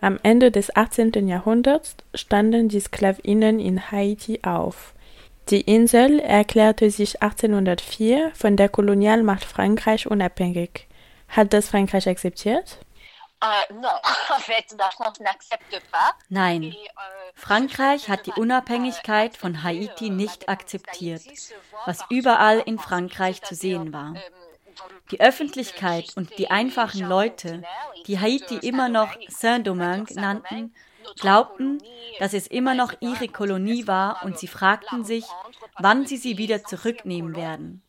Am Ende des 18. Jahrhunderts standen die Sklavinnen in Haiti auf. Die Insel erklärte sich 1804 von der Kolonialmacht Frankreich unabhängig. Hat das Frankreich akzeptiert? Euh, Nein, euh, Frankreich hat die Unabhängigkeit von Haiti nicht akzeptiert, was überall in Frankreich zu sehen war. Die Öffentlichkeit und die einfachen Leute, die Haiti immer noch Saint-Domingue nannten, glaubten, dass es immer noch ihre Kolonie war und sie fragten sich, wann sie sie wieder zurücknehmen werden.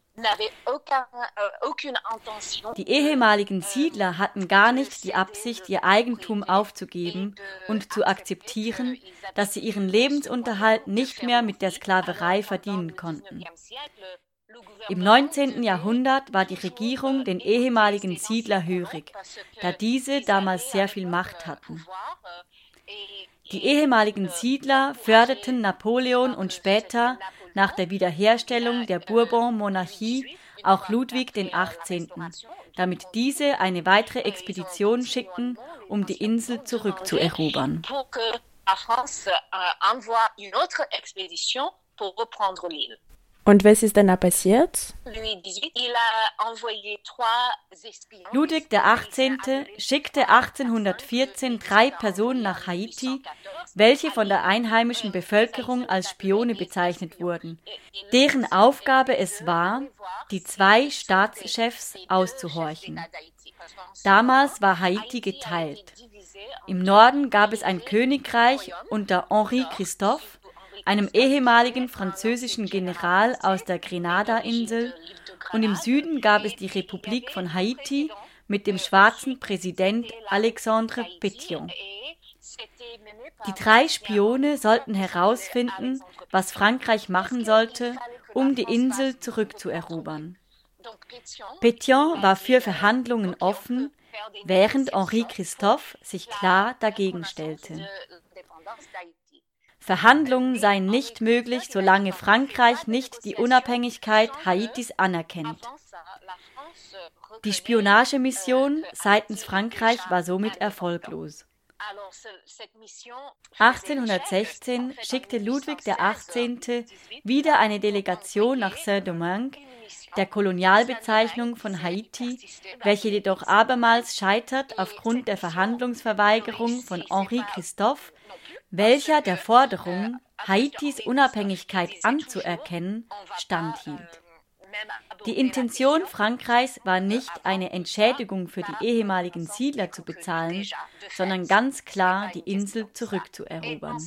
Die ehemaligen Siedler hatten gar nicht die Absicht, ihr Eigentum aufzugeben und zu akzeptieren, dass sie ihren Lebensunterhalt nicht mehr mit der Sklaverei verdienen konnten. Im 19. Jahrhundert war die Regierung den ehemaligen Siedler hörig, da diese damals sehr viel Macht hatten. Die ehemaligen Siedler förderten Napoleon und später, nach der Wiederherstellung der Bourbon-Monarchie, auch Ludwig XVIII., damit diese eine weitere Expedition schickten, um die Insel zurückzuerobern. Und was ist dann passiert? Ludwig XVIII. schickte 1814 drei Personen nach Haiti, welche von der einheimischen Bevölkerung als Spione bezeichnet wurden, deren Aufgabe es war, die zwei Staatschefs auszuhorchen. Damals war Haiti geteilt. Im Norden gab es ein Königreich unter Henri Christophe, einem ehemaligen französischen General aus der Grenada-Insel, und im Süden gab es die Republik von Haiti mit dem schwarzen Präsident Alexandre Pétion. Die drei Spione sollten herausfinden, was Frankreich machen sollte, um die Insel zurückzuerobern. Pétion war für Verhandlungen offen, während Henri Christophe sich klar dagegen stellte. Verhandlungen seien nicht möglich, solange Frankreich nicht die Unabhängigkeit Haitis anerkennt. Die Spionagemission seitens Frankreich war somit erfolglos. 1816 schickte Ludwig XVIII. wieder eine Delegation nach Saint-Domingue, der Kolonialbezeichnung von Haiti, welche jedoch abermals scheitert aufgrund der Verhandlungsverweigerung von Henri Christophe welcher der Forderung, Haitis Unabhängigkeit anzuerkennen, standhielt. Die Intention Frankreichs war nicht, eine Entschädigung für die ehemaligen Siedler zu bezahlen, sondern ganz klar die Insel zurückzuerobern.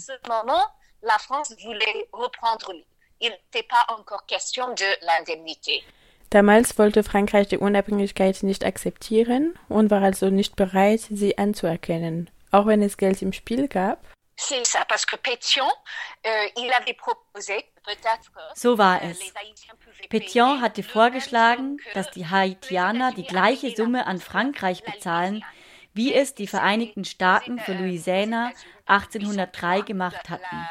Damals wollte Frankreich die Unabhängigkeit nicht akzeptieren und war also nicht bereit, sie anzuerkennen, auch wenn es Geld im Spiel gab. C'est ça, parce que Pétion, euh, il avait proposé so war es. Pétion hatte vorgeschlagen, dass die Haitianer die gleiche Summe an Frankreich bezahlen, wie es die Vereinigten Staaten für Louisiana 1803 gemacht hatten.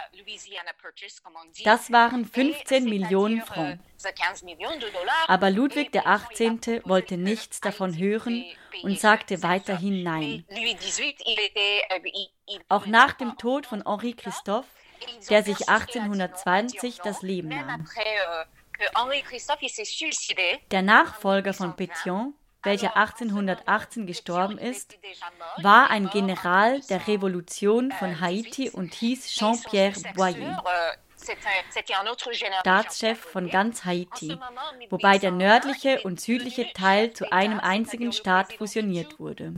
Das waren 15 Millionen Francs. Aber Ludwig XVIII. wollte nichts davon hören und sagte weiterhin Nein. Auch nach dem Tod von Henri Christophe, der sich 1820 das Leben nahm. Der Nachfolger von Pétion, welcher 1818 gestorben ist, war ein General der Revolution von Haiti und hieß Jean-Pierre Boyer. Staatschef von ganz Haiti, wobei der nördliche und südliche Teil zu einem einzigen Staat fusioniert wurde.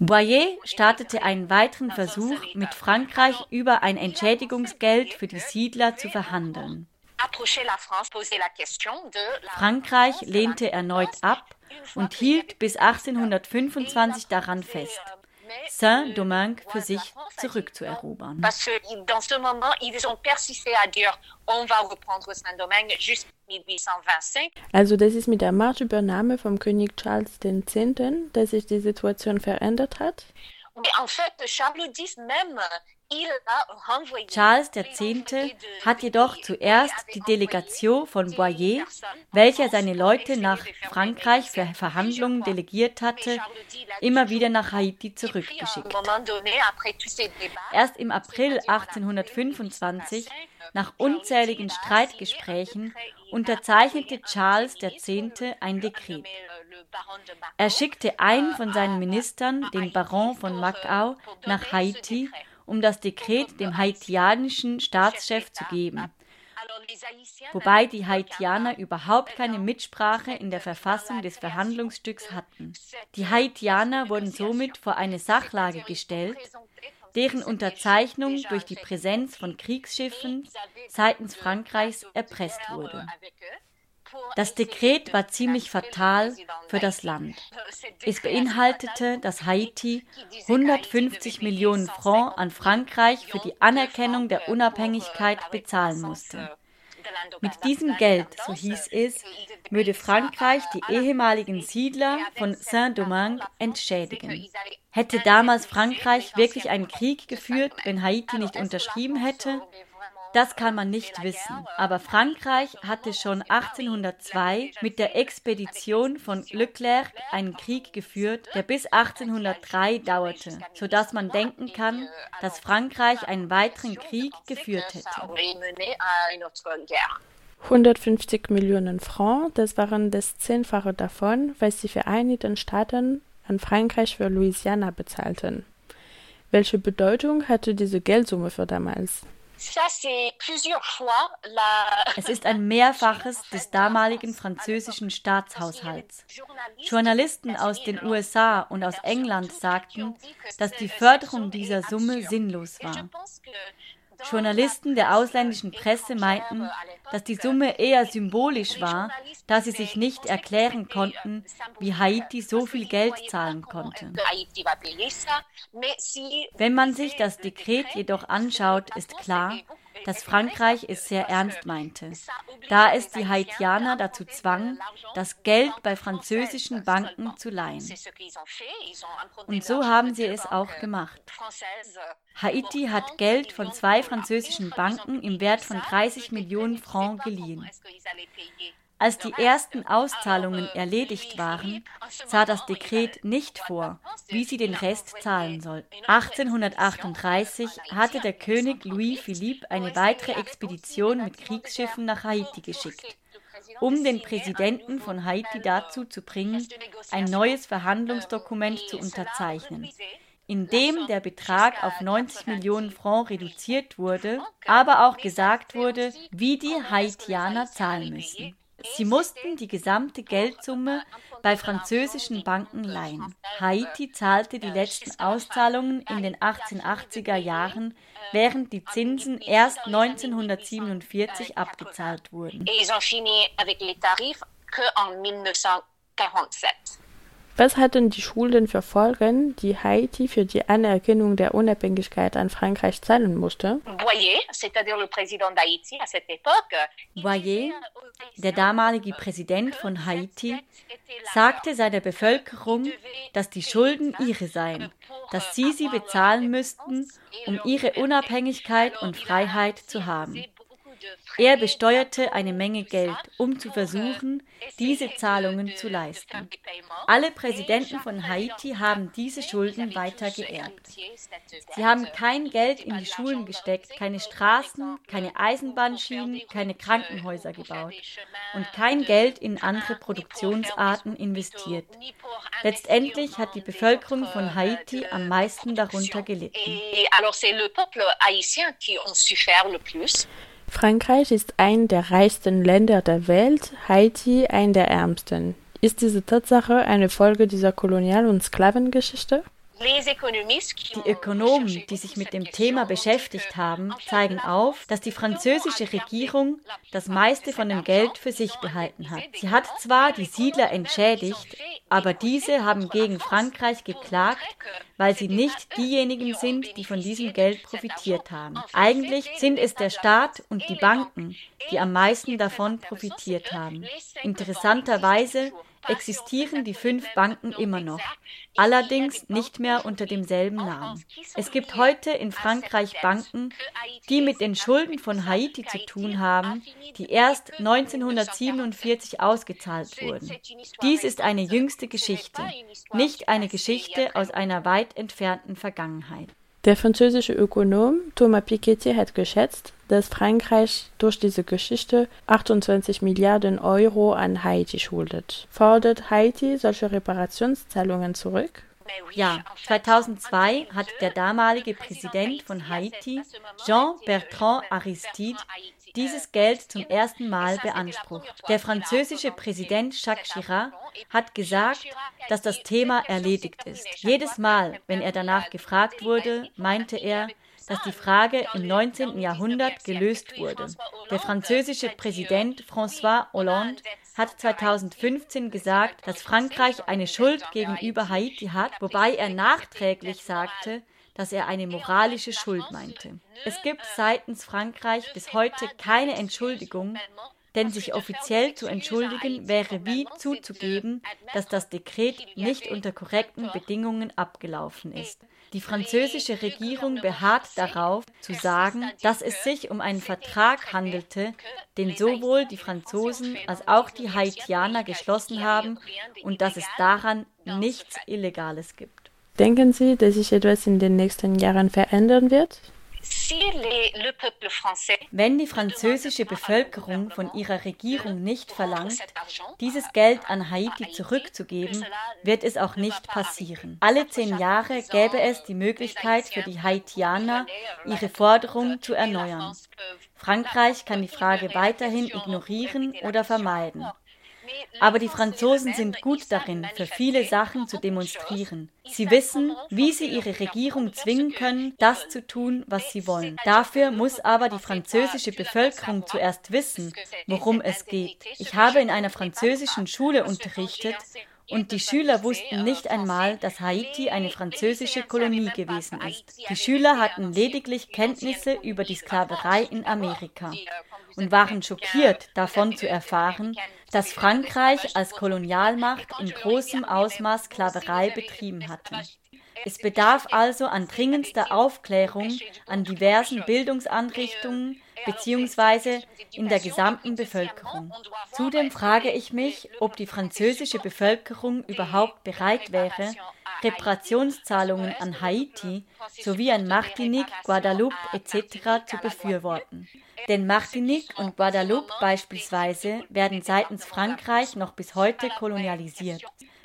Boyer startete einen weiteren Versuch, mit Frankreich über ein Entschädigungsgeld für die Siedler zu verhandeln. Frankreich lehnte erneut ab und hielt bis 1825 daran fest. Saint-Domingue für sich zurückzuerobern. Also das ist mit der Machtübernahme vom König Charles X., dass sich die Situation verändert hat? Charles X. hat jedoch zuerst die Delegation von Boyer, welcher seine Leute nach Frankreich für Verhandlungen delegiert hatte, immer wieder nach Haiti zurückgeschickt. Erst im April 1825, nach unzähligen Streitgesprächen, unterzeichnete Charles X. ein Dekret. Er schickte einen von seinen Ministern, den Baron von Macau, nach Haiti um das Dekret dem haitianischen Staatschef zu geben, wobei die Haitianer überhaupt keine Mitsprache in der Verfassung des Verhandlungsstücks hatten. Die Haitianer wurden somit vor eine Sachlage gestellt, deren Unterzeichnung durch die Präsenz von Kriegsschiffen seitens Frankreichs erpresst wurde. Das Dekret war ziemlich fatal für das Land. Es beinhaltete, dass Haiti 150 Millionen Francs an Frankreich für die Anerkennung der Unabhängigkeit bezahlen musste. Mit diesem Geld, so hieß es, würde Frankreich die ehemaligen Siedler von Saint-Domingue entschädigen. Hätte damals Frankreich wirklich einen Krieg geführt, wenn Haiti nicht unterschrieben hätte? Das kann man nicht wissen. Aber Frankreich hatte schon 1802 mit der Expedition von Leclerc einen Krieg geführt, der bis 1803 dauerte, sodass man denken kann, dass Frankreich einen weiteren Krieg geführt hätte. 150 Millionen Francs, das waren das Zehnfache davon, was die Vereinigten Staaten an Frankreich für Louisiana bezahlten. Welche Bedeutung hatte diese Geldsumme für damals? Es ist ein Mehrfaches des damaligen französischen Staatshaushalts. Journalisten aus den USA und aus England sagten, dass die Förderung dieser Summe sinnlos war. Journalisten der ausländischen Presse meinten, dass die Summe eher symbolisch war, da sie sich nicht erklären konnten, wie Haiti so viel Geld zahlen konnte. Wenn man sich das Dekret jedoch anschaut, ist klar, dass Frankreich es sehr ernst meinte, da es die Haitianer dazu zwang, das Geld bei französischen Banken zu leihen. Und so haben sie es auch gemacht. Haiti hat Geld von zwei französischen Banken im Wert von 30 Millionen Francs geliehen. Als die ersten Auszahlungen erledigt waren, sah das Dekret nicht vor, wie sie den Rest zahlen sollten. 1838 hatte der König Louis Philippe eine weitere Expedition mit Kriegsschiffen nach Haiti geschickt, um den Präsidenten von Haiti dazu zu bringen, ein neues Verhandlungsdokument zu unterzeichnen. In dem der Betrag auf 90 Millionen Francs reduziert wurde, aber auch gesagt wurde, wie die Haitianer zahlen müssen. Sie mussten die gesamte Geldsumme bei französischen Banken leihen. Haiti zahlte die letzten Auszahlungen in den 1880er Jahren, während die Zinsen erst 1947 abgezahlt wurden. Was hatten die Schulden für Folgen, die Haiti für die Anerkennung der Unabhängigkeit an Frankreich zahlen musste? Boyer, der damalige Präsident von Haiti, sagte seiner Bevölkerung, dass die Schulden ihre seien, dass sie sie bezahlen müssten, um ihre Unabhängigkeit und Freiheit zu haben. Er besteuerte eine Menge Geld, um zu versuchen, diese Zahlungen zu leisten. Alle Präsidenten von Haiti haben diese Schulden weiter geerbt. Sie haben kein Geld in die Schulen gesteckt, keine Straßen, keine Eisenbahnschienen, keine Krankenhäuser gebaut und kein Geld in andere Produktionsarten investiert. Letztendlich hat die Bevölkerung von Haiti am meisten darunter gelitten. Frankreich ist ein der reichsten Länder der Welt, Haiti ein der ärmsten. Ist diese Tatsache eine Folge dieser Kolonial- und Sklavengeschichte? Die Ökonomen, die sich mit dem Thema beschäftigt haben, zeigen auf, dass die französische Regierung das meiste von dem Geld für sich behalten hat. Sie hat zwar die Siedler entschädigt, aber diese haben gegen Frankreich geklagt, weil sie nicht diejenigen sind, die von diesem Geld profitiert haben. Eigentlich sind es der Staat und die Banken, die am meisten davon profitiert haben. Interessanterweise existieren die fünf Banken immer noch, allerdings nicht mehr unter demselben Namen. Es gibt heute in Frankreich Banken, die mit den Schulden von Haiti zu tun haben, die erst 1947 ausgezahlt wurden. Dies ist eine jüngste Geschichte, nicht eine Geschichte aus einer weit entfernten Vergangenheit. Der französische Ökonom Thomas Piketty hat geschätzt, dass Frankreich durch diese Geschichte 28 Milliarden Euro an Haiti schuldet. Fordert Haiti solche Reparationszahlungen zurück? Ja, 2002 hat der damalige Präsident von Haiti, Jean-Bertrand Aristide, dieses Geld zum ersten Mal beansprucht. Der französische Präsident Jacques Chirac hat gesagt, dass das Thema erledigt ist. Jedes Mal, wenn er danach gefragt wurde, meinte er, dass die Frage im 19. Jahrhundert gelöst wurde. Der französische Präsident François Hollande hat 2015 gesagt, dass Frankreich eine Schuld gegenüber Haiti hat, wobei er nachträglich sagte, dass er eine moralische Schuld meinte. Es gibt seitens Frankreich bis heute keine Entschuldigung, denn sich offiziell zu entschuldigen wäre wie zuzugeben, dass das Dekret nicht unter korrekten Bedingungen abgelaufen ist. Die französische Regierung beharrt darauf, zu sagen, dass es sich um einen Vertrag handelte, den sowohl die Franzosen als auch die Haitianer geschlossen haben und dass es daran nichts Illegales gibt. Denken Sie, dass sich etwas in den nächsten Jahren verändern wird? Wenn die französische Bevölkerung von ihrer Regierung nicht verlangt, dieses Geld an Haiti zurückzugeben, wird es auch nicht passieren. Alle zehn Jahre gäbe es die Möglichkeit für die Haitianer, ihre Forderung zu erneuern. Frankreich kann die Frage weiterhin ignorieren oder vermeiden. Aber die Franzosen sind gut darin, für viele Sachen zu demonstrieren. Sie wissen, wie sie ihre Regierung zwingen können, das zu tun, was sie wollen. Dafür muss aber die französische Bevölkerung zuerst wissen, worum es geht. Ich habe in einer französischen Schule unterrichtet und die Schüler wussten nicht einmal, dass Haiti eine französische Kolonie gewesen ist. Die Schüler hatten lediglich Kenntnisse über die Sklaverei in Amerika und waren schockiert davon zu erfahren, dass Frankreich als Kolonialmacht in großem Ausmaß Sklaverei betrieben hatte. Es bedarf also an dringendster Aufklärung an diversen Bildungsanrichtungen bzw. in der gesamten Bevölkerung. Zudem frage ich mich, ob die französische Bevölkerung überhaupt bereit wäre, Reparationszahlungen an Haiti sowie an Martinique, Guadeloupe etc. zu befürworten. Denn Martinique und Guadeloupe beispielsweise werden seitens Frankreich noch bis heute kolonialisiert.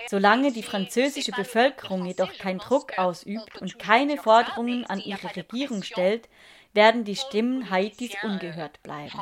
Solange die französische Bevölkerung jedoch keinen Druck ausübt und keine Forderungen an ihre Regierung stellt, werden die Stimmen Haitis ungehört bleiben.